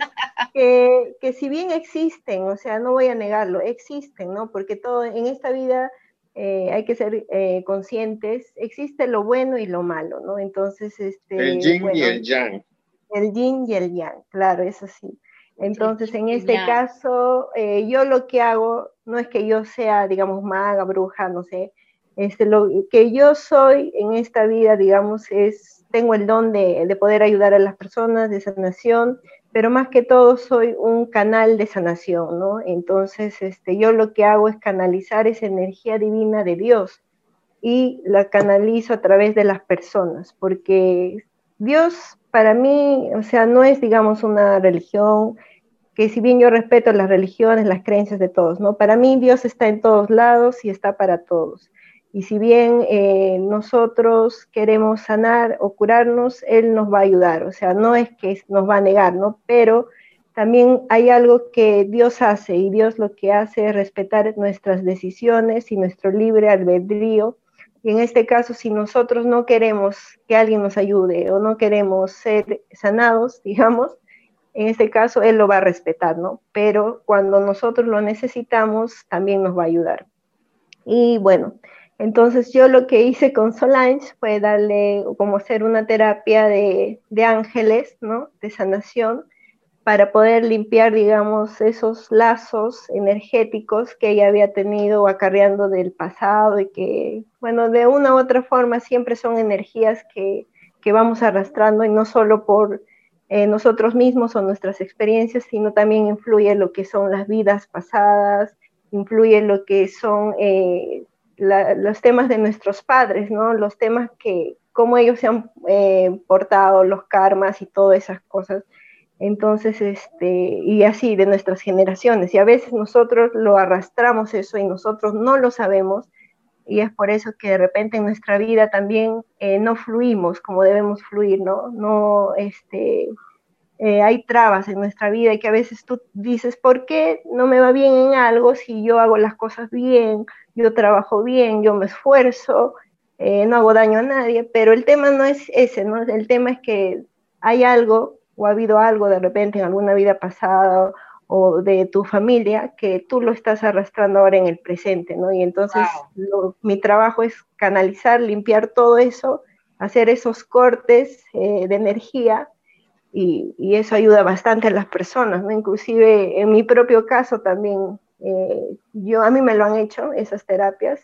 que, que, si bien existen, o sea, no voy a negarlo, existen, ¿no? Porque todo en esta vida eh, hay que ser eh, conscientes, existe lo bueno y lo malo, ¿no? Entonces, este... El yin y el yang. El yin y el yang, claro, eso sí. Entonces, en este caso, eh, yo lo que hago no es que yo sea, digamos, maga, bruja, no sé. Este, lo que yo soy en esta vida, digamos, es, tengo el don de, de poder ayudar a las personas de sanación, pero más que todo soy un canal de sanación, ¿no? Entonces, este, yo lo que hago es canalizar esa energía divina de Dios y la canalizo a través de las personas, porque Dios para mí, o sea, no es, digamos, una religión que si bien yo respeto las religiones, las creencias de todos, ¿no? Para mí Dios está en todos lados y está para todos. Y si bien eh, nosotros queremos sanar o curarnos, Él nos va a ayudar. O sea, no es que nos va a negar, ¿no? Pero también hay algo que Dios hace y Dios lo que hace es respetar nuestras decisiones y nuestro libre albedrío y en este caso, si nosotros no queremos que alguien nos ayude o no queremos ser sanados, [laughs] digamos, en este caso Él lo va a respetar, ¿no? Pero cuando nosotros lo necesitamos, también nos va a ayudar. Y bueno, entonces yo lo que hice con Solange fue darle como hacer una terapia de, ángeles, ¿no? De sanación para poder limpiar, digamos, esos lazos energéticos que ella había tenido acarreando del pasado y que, bueno, de una u otra forma siempre son energías que, que vamos arrastrando y no solo por eh, nosotros mismos o nuestras experiencias, sino también influye lo que son las vidas pasadas, influye lo que son eh, los temas de nuestros padres, ¿no? Los temas que, cómo ellos se han eh, portado, los karmas y todas esas cosas entonces, este, y así de nuestras generaciones. Y a veces nosotros lo arrastramos eso y nosotros no lo sabemos. Y es por eso que de repente en nuestra vida también eh, no fluimos como debemos fluir, ¿no? No, este, eh, hay trabas en nuestra vida y que a veces tú dices, ¿por qué no me va bien en algo si yo hago las cosas bien, yo trabajo bien, yo me esfuerzo, eh, no hago daño a nadie? Pero el tema no es ese, ¿no? El tema es que hay algo o ha habido algo de repente en alguna vida pasada o de tu familia que tú lo estás arrastrando ahora en el presente, ¿no? Y entonces mi trabajo es canalizar, limpiar todo eso, hacer esos cortes eh, de energía y, y, eso ayuda bastante a las personas, ¿no? Inclusive en mi propio caso también, eh, yo a mí me lo han hecho esas terapias,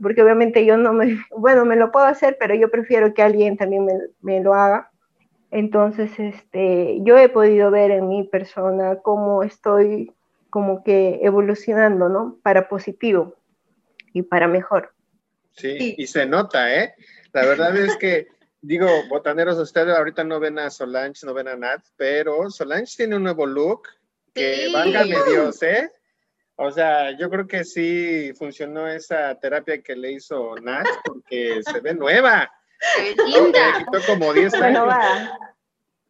porque obviamente yo no me, [laughs] bueno, me lo puedo hacer, pero yo prefiero que alguien también me, me lo haga entonces, este, yo he podido ver en mi persona cómo estoy como que evolucionando, ¿no? Para positivo y para mejor. Sí, y se nota, ¿eh? La verdad es que, [laughs] digo, botaneros, ustedes ahorita no ven a Solange, no ven a Nat, pero Solange tiene un nuevo look que, sí. válgame Dios, ¿eh? O sea, yo creo que sí funcionó esa terapia que le hizo Nat porque se ve nueva. linda. quitó como 10 años.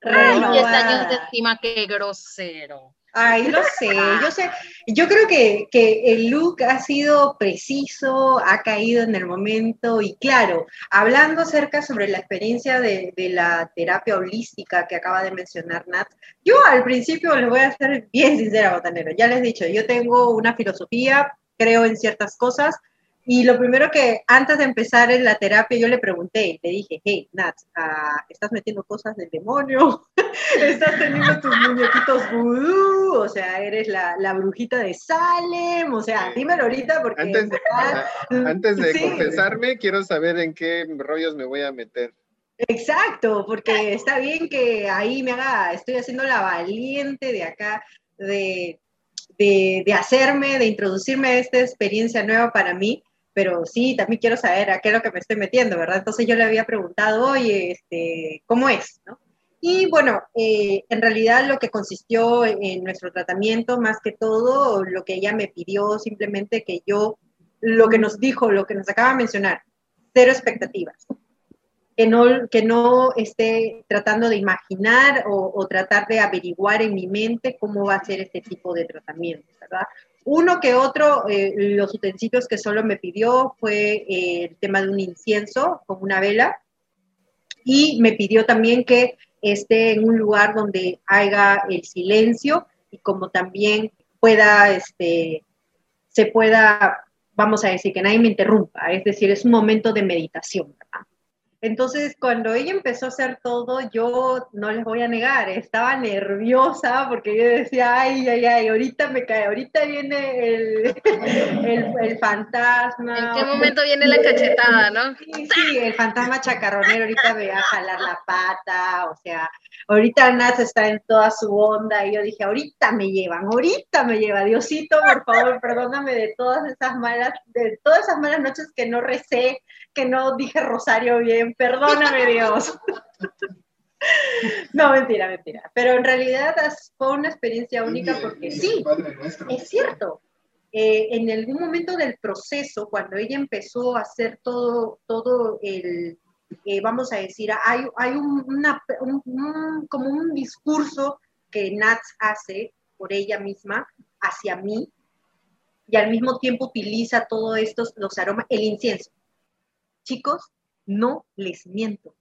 Ay, 10 años de encima, qué grosero. Ay, lo sé, yo sé, yo creo que, que, el look ha sido preciso, ha caído en el momento y claro, hablando acerca sobre la experiencia de, de la terapia holística que acaba de mencionar Nat, yo al principio les voy a ser bien sincera, botanero, ya les he dicho, yo tengo una filosofía, creo en ciertas cosas, y lo primero que antes de empezar en la terapia yo le pregunté, le dije, hey, Nat, uh, ¿estás metiendo cosas del demonio? [laughs] ¿Estás teniendo tus muñequitos vudú? O sea, ¿eres la, la, brujita de Salem? O sea, dímelo ahorita porque... Antes de, antes de [laughs] sí. confesarme, quiero saber en qué rollos me voy a meter. Exacto, porque está bien que ahí me haga, estoy haciendo la valiente de acá, de, de, de hacerme, de introducirme a esta experiencia nueva para mí pero sí, también quiero saber a qué es lo que me estoy metiendo, ¿verdad? Entonces yo le había preguntado, oye, este, ¿cómo es? ¿no? Y bueno, eh, en realidad lo que consistió en nuestro tratamiento, más que todo, lo que ella me pidió simplemente que yo, lo que nos dijo, lo que nos acaba de mencionar, cero expectativas. Que no, que no esté tratando de imaginar o, o tratar de averiguar en mi mente cómo va a ser este tipo de tratamiento, ¿verdad? Uno que otro, eh, los utensilios que solo me pidió fue eh, el tema de un incienso con una vela y me pidió también que esté en un lugar donde haya el silencio y como también pueda, este, se pueda, vamos a decir, que nadie me interrumpa, es decir, es un momento de meditación, ¿verdad? Entonces, cuando ella empezó a hacer todo, yo no les voy a negar, estaba nerviosa porque yo decía, ay, ay, ay, ahorita me cae, ahorita viene el, [laughs] el, el fantasma. ¿En qué momento viene la cachetada, no? Sí, sí, el fantasma chacarronero ahorita me va a jalar la pata, o sea, ahorita Naz está en toda su onda y yo dije, ahorita me llevan, ahorita me lleva, Diosito, por favor, perdóname de todas esas malas, de todas esas malas noches que no recé, que no dije rosario bien, perdóname Dios. No, mentira, mentira. Pero en realidad fue una experiencia única porque sí, es cierto. Eh, en algún momento del proceso, cuando ella empezó a hacer todo, todo el, eh, vamos a decir, hay, hay un, una, un, un, como un discurso que Nats hace por ella misma hacia mí y al mismo tiempo utiliza todos estos, los aromas, el incienso. Chicos, no les miento.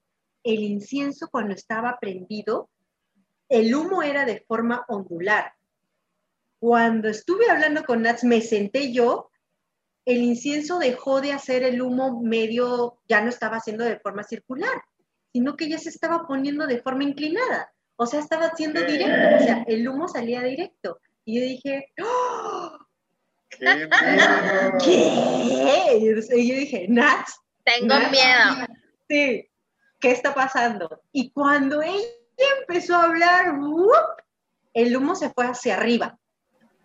El incienso cuando estaba prendido, el humo era de forma ondular. Cuando estuve hablando con Nats, me senté yo, el incienso dejó de hacer el humo medio, ya no estaba haciendo de forma circular, sino que ya se estaba poniendo de forma inclinada. O sea, estaba haciendo directo, o sea, el humo salía directo. Y yo dije, ¡Oh! ¿qué? ¿Qué? Y yo dije, Nats, tengo miedo. Sí, ¿qué está pasando? Y cuando ella empezó a hablar, el humo se fue hacia arriba,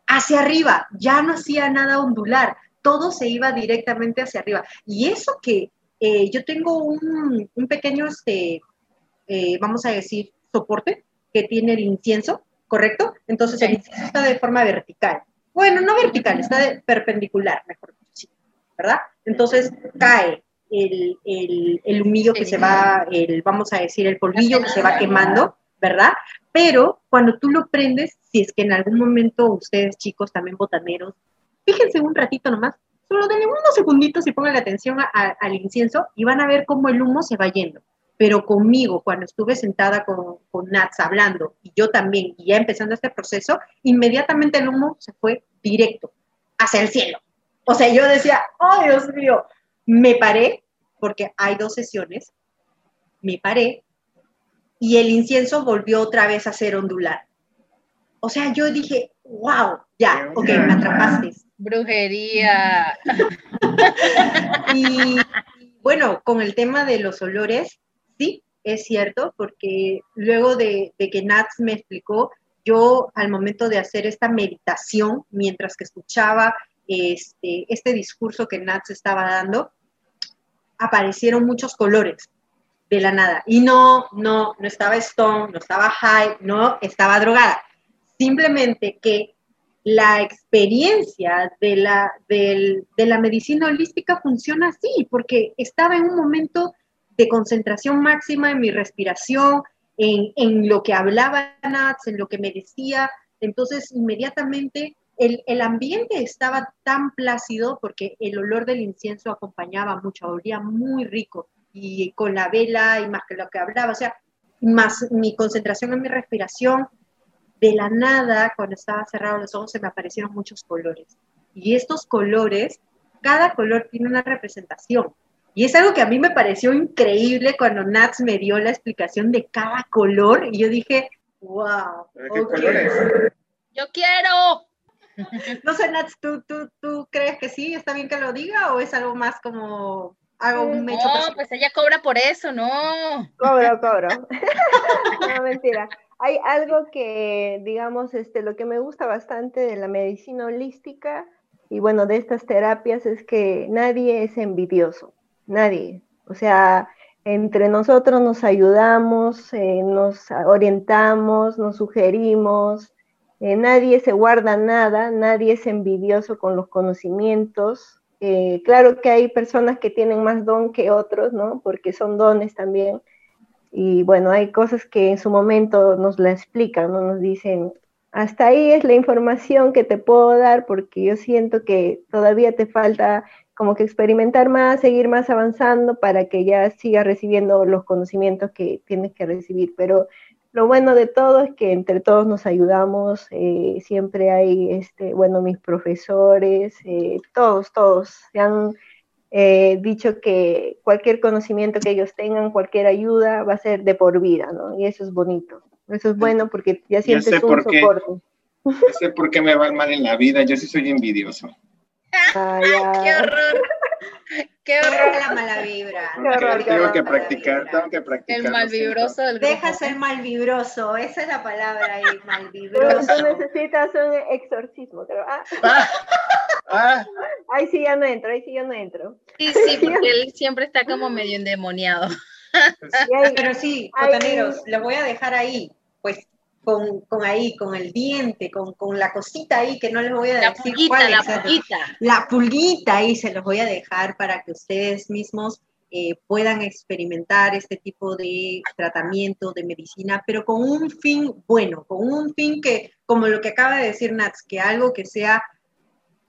hacia arriba, ya no hacía nada ondular, todo se iba directamente hacia arriba. Y eso que eh, yo tengo un, un pequeño, este, eh, vamos a decir, soporte que tiene el incienso, ¿correcto? Entonces el incienso está de forma vertical. Bueno, no vertical, está de perpendicular, mejor dicho, ¿verdad? Entonces cae el, el, el humillo que se va, el, vamos a decir, el polvillo que se va quemando, ¿verdad? Pero cuando tú lo prendes, si es que en algún momento ustedes chicos, también botaneros, fíjense un ratito nomás, solo denle unos segunditos y pongan atención al incienso y van a ver cómo el humo se va yendo. Pero conmigo, cuando estuve sentada con, con Nats hablando, y yo también, y ya empezando este proceso, inmediatamente el humo se fue directo hacia el cielo. O sea, yo decía, oh Dios mío, me paré, porque hay dos sesiones, me paré, y el incienso volvió otra vez a ser ondular. O sea, yo dije, wow, ya, ok, me atrapaste. Brujería. [laughs] y bueno, con el tema de los olores, sí, es cierto, porque luego de, que Nats me explicó, yo al momento de hacer esta meditación, mientras que escuchaba este, este discurso que Nats estaba dando, aparecieron muchos colores de la nada. Y no, no, no estaba stone, no estaba high, no estaba drogada. Simplemente que la experiencia de la, de la medicina holística funciona así, porque estaba en un momento de concentración máxima en mi respiración, en, en lo que hablaba Nats, en lo que me decía. Entonces, inmediatamente el, el, ambiente estaba tan plácido porque el olor del incienso acompañaba mucho, olía muy rico y con la vela y más que lo que hablaba, o sea, más mi concentración en mi respiración, de la nada, cuando estaba cerrado los ojos, se me aparecieron muchos colores. Y estos colores, cada color tiene una representación. Y es algo que a mí me pareció increíble cuando Nats me dio la explicación de cada color y yo dije, wow. ¿Qué colores? Yo quiero. [laughs] No sé, Nats, ¿tú, tú, ¿tú crees que sí? ¿Está bien que lo diga o es algo más como hago un No, pues ella cobra por eso, no. Cobro, cobro. [laughs] no, mentira. Hay algo que, digamos, este, lo que me gusta bastante de la medicina holística y bueno, de estas terapias es que nadie es envidioso, nadie. O sea, entre nosotros nos ayudamos, eh, nos orientamos, nos sugerimos, eh, nadie se guarda nada, nadie es envidioso con los conocimientos, eh, claro que hay personas que tienen más don que otros, ¿no? Porque son dones también. Y bueno, hay cosas que en su momento nos la explican, ¿no? Nos dicen, hasta ahí es la información que te puedo dar porque yo siento que todavía te falta como que experimentar más, seguir más avanzando para que ya sigas recibiendo los conocimientos que tienes que recibir. Pero lo bueno de todo es que entre todos nos ayudamos, eh, siempre hay, este, bueno, mis profesores, eh, todos, todos se han eh, dicho que cualquier conocimiento que ellos tengan, cualquier ayuda va a ser de por vida, ¿no? Y eso es bonito, eso es bueno porque ya sientes un soporte. Yo sé por qué me va mal en la vida, yo sí soy envidioso. Ay, [laughs] ¡Qué horror! Qué horror la mala vibra. tengo que practicar, tengo que practicar. El malvibroso del Deja ser malvibroso, esa es la palabra ahí, [laughs] malvibroso. Tú necesitas un exorcismo, creo. Ah. Ah. ah. Ahí sí ya no entro, ahí sí ya no entro. Sí, sí, [laughs] porque él siempre está como medio endemoniado. [laughs] Pero sí, botaneros, lo voy a dejar ahí. Pues con, con, ahí, con el diente, con, con, la cosita ahí que no les voy a la decir pulguita, cuál La pulguita. La pulguita ahí se los voy a dejar para que ustedes mismos eh, puedan experimentar este tipo de tratamiento, de medicina, pero con un fin bueno, con un fin que, como lo que acaba de decir Nats, que algo que sea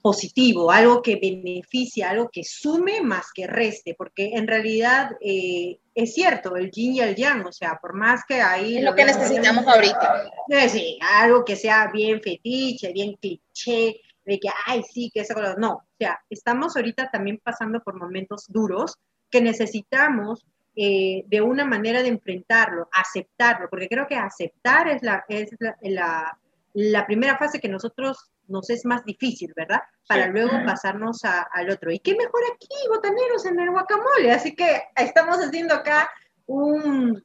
positivo, algo que beneficie, algo que sume más que reste, porque en realidad eh, es cierto, el yin y el yang, o sea, por más que ahí... Es lo, que necesitamos ahorita. Sí, algo que sea bien fetiche, bien cliché, de que, ay, sí, que eso, no, o sea, estamos ahorita también pasando por momentos duros que necesitamos eh, de una manera de enfrentarlo, aceptarlo, porque creo que aceptar es la, es la, la primera fase que nosotros nos es más difícil, ¿verdad? Para luego pasarnos al otro. ¿Y qué mejor aquí, botaneros, en el guacamole? Así que estamos haciendo acá un...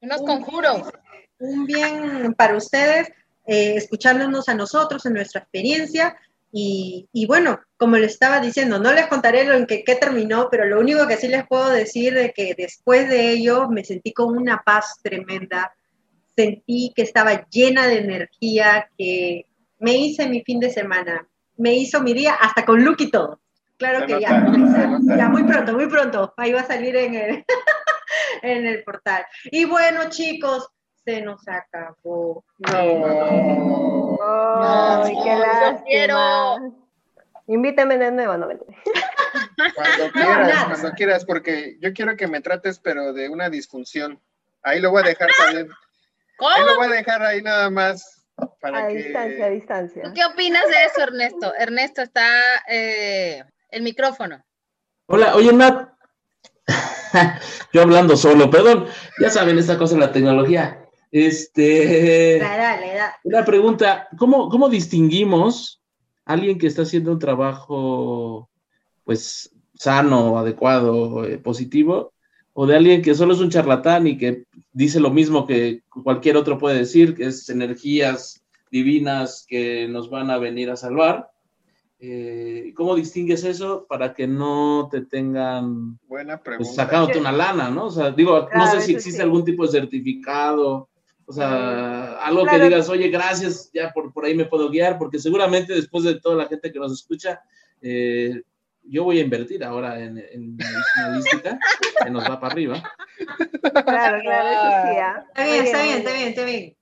Unos conjuros. Un bien para ustedes, eh, escuchándonos a nosotros en nuestra experiencia. Y, bueno, como les estaba diciendo, no les contaré lo en que qué terminó, pero lo único que sí les puedo decir es que después de ello me sentí con una paz tremenda, sentí que estaba llena de energía, que me hice mi fin de semana, me hizo mi día hasta con look y todo. Claro que ya, ya muy pronto, muy pronto, ahí va a salir en el, [laughs] en el portal. Y bueno, chicos, se nos acabó. No. no, qué quiero. Invítame de nuevo, no Cuando [laughs] quieras, cuando quieras, porque yo quiero que me trates, pero de una disfunción. Ahí lo voy a dejar también. ¿Cómo? Ahí lo voy a dejar ahí nada más. Para a distancia, a distancia. qué opinas de eso, Ernesto? Ernesto, está eh, el micrófono. Hola, oye, Nat. [laughs] yo hablando solo, perdón. Ya saben, esta cosa de la tecnología. Este. Dale, dale. Una pregunta: ¿cómo, cómo distinguimos alguien que está haciendo un trabajo, pues, sano, adecuado, eh, positivo, o de alguien que solo es un charlatán y que dice lo mismo que cualquier otro puede decir, que es energías divinas que nos van a venir a salvar. Eh, ¿Cómo distingues eso para que no te tengan Buena pues, pregunta. sacándote una lana, ¿no? O sea, digo, no sé si existe algún tipo de certificado o sea, algo que digas, oye, gracias, ya por, por ahí me puedo guiar, porque seguramente después de toda la gente que nos escucha, eh, yo voy a invertir ahora en, en medicina que nos va para arriba. Claro, claro, eso sí. ¿ah? Está bien, está bien, está bien, está bien.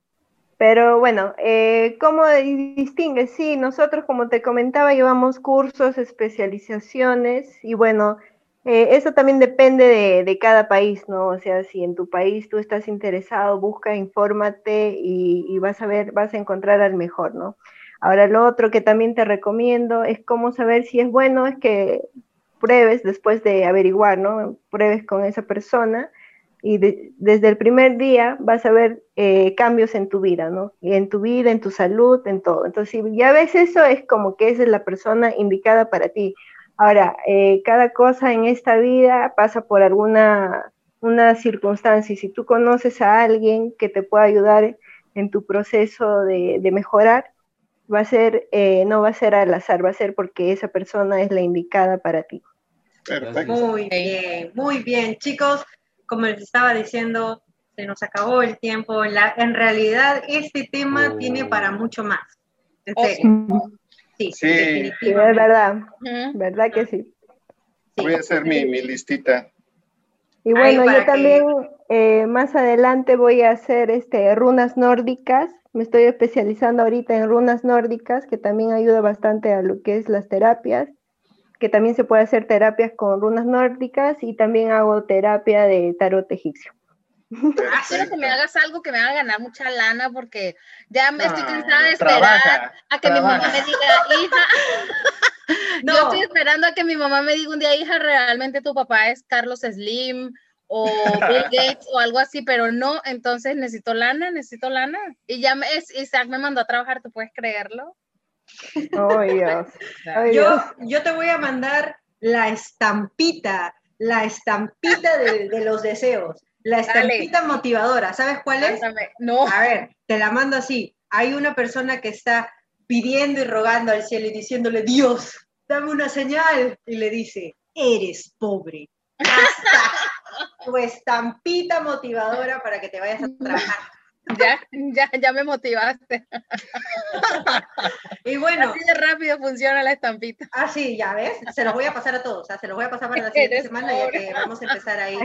Pero bueno, eh, ¿cómo distingue? Sí, nosotros, como te comentaba, llevamos cursos, especializaciones y bueno, eh, eso también depende de, cada país, ¿no? O sea, si en tu país tú estás interesado, busca, infórmate y, vas a ver, vas a encontrar al mejor, ¿no? Ahora, lo otro que también te recomiendo es cómo saber si es bueno, es que pruebes después de averiguar, ¿no? Pruebes con esa persona y desde el primer día vas a ver eh, cambios en tu vida, ¿no? Y en tu vida, en tu salud, en todo. Entonces, si ya ves eso, es como que esa es la persona indicada para ti. Ahora, eh, cada cosa en esta vida pasa por alguna una circunstancia y si tú conoces a alguien que te pueda ayudar en tu proceso de, mejorar, va a ser, eh, no va a ser al azar, va a ser porque esa persona es la indicada para ti. Perfecto. Muy bien, muy bien, chicos. Como les estaba diciendo, se nos acabó el tiempo. en realidad, este tema tiene para mucho más. En serio. Sí, sí. es verdad. ¿Verdad que sí? Voy a hacer mi, listita. Y bueno, yo también eh, más adelante voy a hacer este, runas nórdicas. Me estoy especializando ahorita en runas nórdicas, que también ayuda bastante a lo que es las terapias, que también se puede hacer terapias con runas nórdicas y también hago terapia de tarot egipcio. Quiero que me hagas algo que me haga ganar mucha lana porque ya me estoy cansada de esperar a que mi mamá me diga, hija. [laughs] No. Yo estoy esperando a que mi mamá me diga un día, hija, realmente tu papá es Carlos Slim o [laughs] Bill Gates o algo así, pero no, entonces necesito lana, necesito lana. Y ya me, Isaac me mandó a trabajar, ¿tú puedes creerlo? Oh, Dios. [laughs] yo, yo te voy a mandar la estampita, la estampita de, de los deseos. La estampita motivadora, ¿sabes cuál es? No. A ver, te la mando así. Hay una persona que está pidiendo y rogando al cielo y diciéndole, Dios, dame una señal. Y le dice, eres pobre. [laughs] [laughs] tu estampita motivadora para que te vayas a trabajar. [laughs] Ya, ya, ya me motivaste. [laughs] y bueno. Así de rápido funciona la estampita. Ah, sí, ya ves. Se los voy a pasar a todos. O sea, se los voy a pasar para la siguiente semana ya que vamos a empezar ahí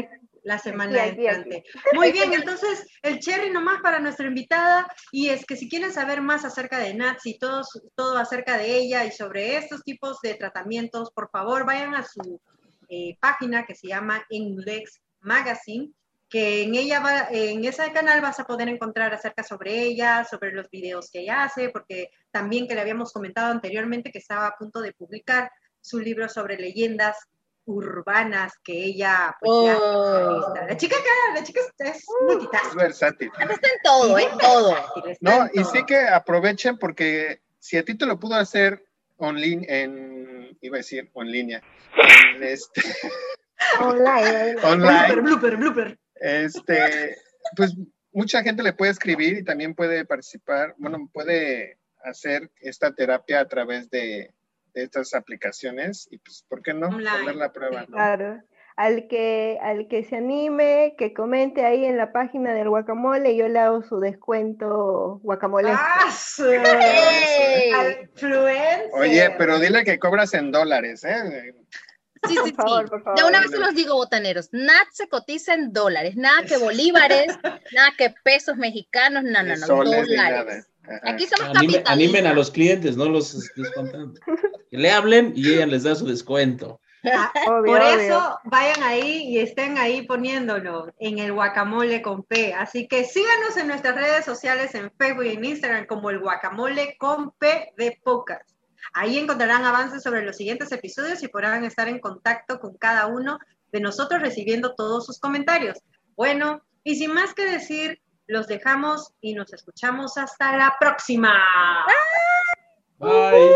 la semana entrante. Muy bien, entonces el cherry nomás para nuestra invitada y es que si quieren saber más acerca de Nats y todo, todo acerca de ella y sobre estos tipos de tratamientos, por favor vayan a su eh, página que se llama Index Magazine que en ella va, en ese canal vas a poder encontrar acerca sobre ella, sobre los videos que ella hace, porque también que le habíamos comentado anteriormente que estaba a punto de publicar su libro sobre leyendas urbanas que ella pues, oh. la chica acá, la chica es multitask. versátil. Está en todo, en todo. No, y sí que aprovechen porque si a ti te lo pudo hacer online, en, iba a decir en línea, en este... [laughs] Online. Online. Blooper, blooper, blooper. Este, pues mucha gente le puede escribir y también puede participar, bueno, puede hacer esta terapia a través de, estas aplicaciones y pues, ¿por qué no? Poner la prueba. Claro. Al que, al que se anime, que comente ahí en la página del guacamole, yo le hago su descuento guacamole. ¡Ah! [laughs] Oye, pero dile que cobras en dólares, ¿eh? Sí, sí, sí. De una vez se los digo, botaneros, nada se cotiza en dólares, nada que bolívares, [laughs] nada que pesos mexicanos, no, no, no, dólares. Aquí somos Anime, Animen a los clientes, no los descontando. Que le hablen y ella les da su descuento. Ah, [laughs] por eso vayan ahí y estén ahí poniéndolo en el guacamole con P. Así que síganos en nuestras redes sociales, en Facebook y en Instagram como el guacamole con P de Pocas. Ahí encontrarán avances sobre los siguientes episodios y podrán estar en contacto con cada uno de nosotros recibiendo todos sus comentarios. Bueno, y sin más que decir, los dejamos y nos escuchamos hasta la próxima. Bye.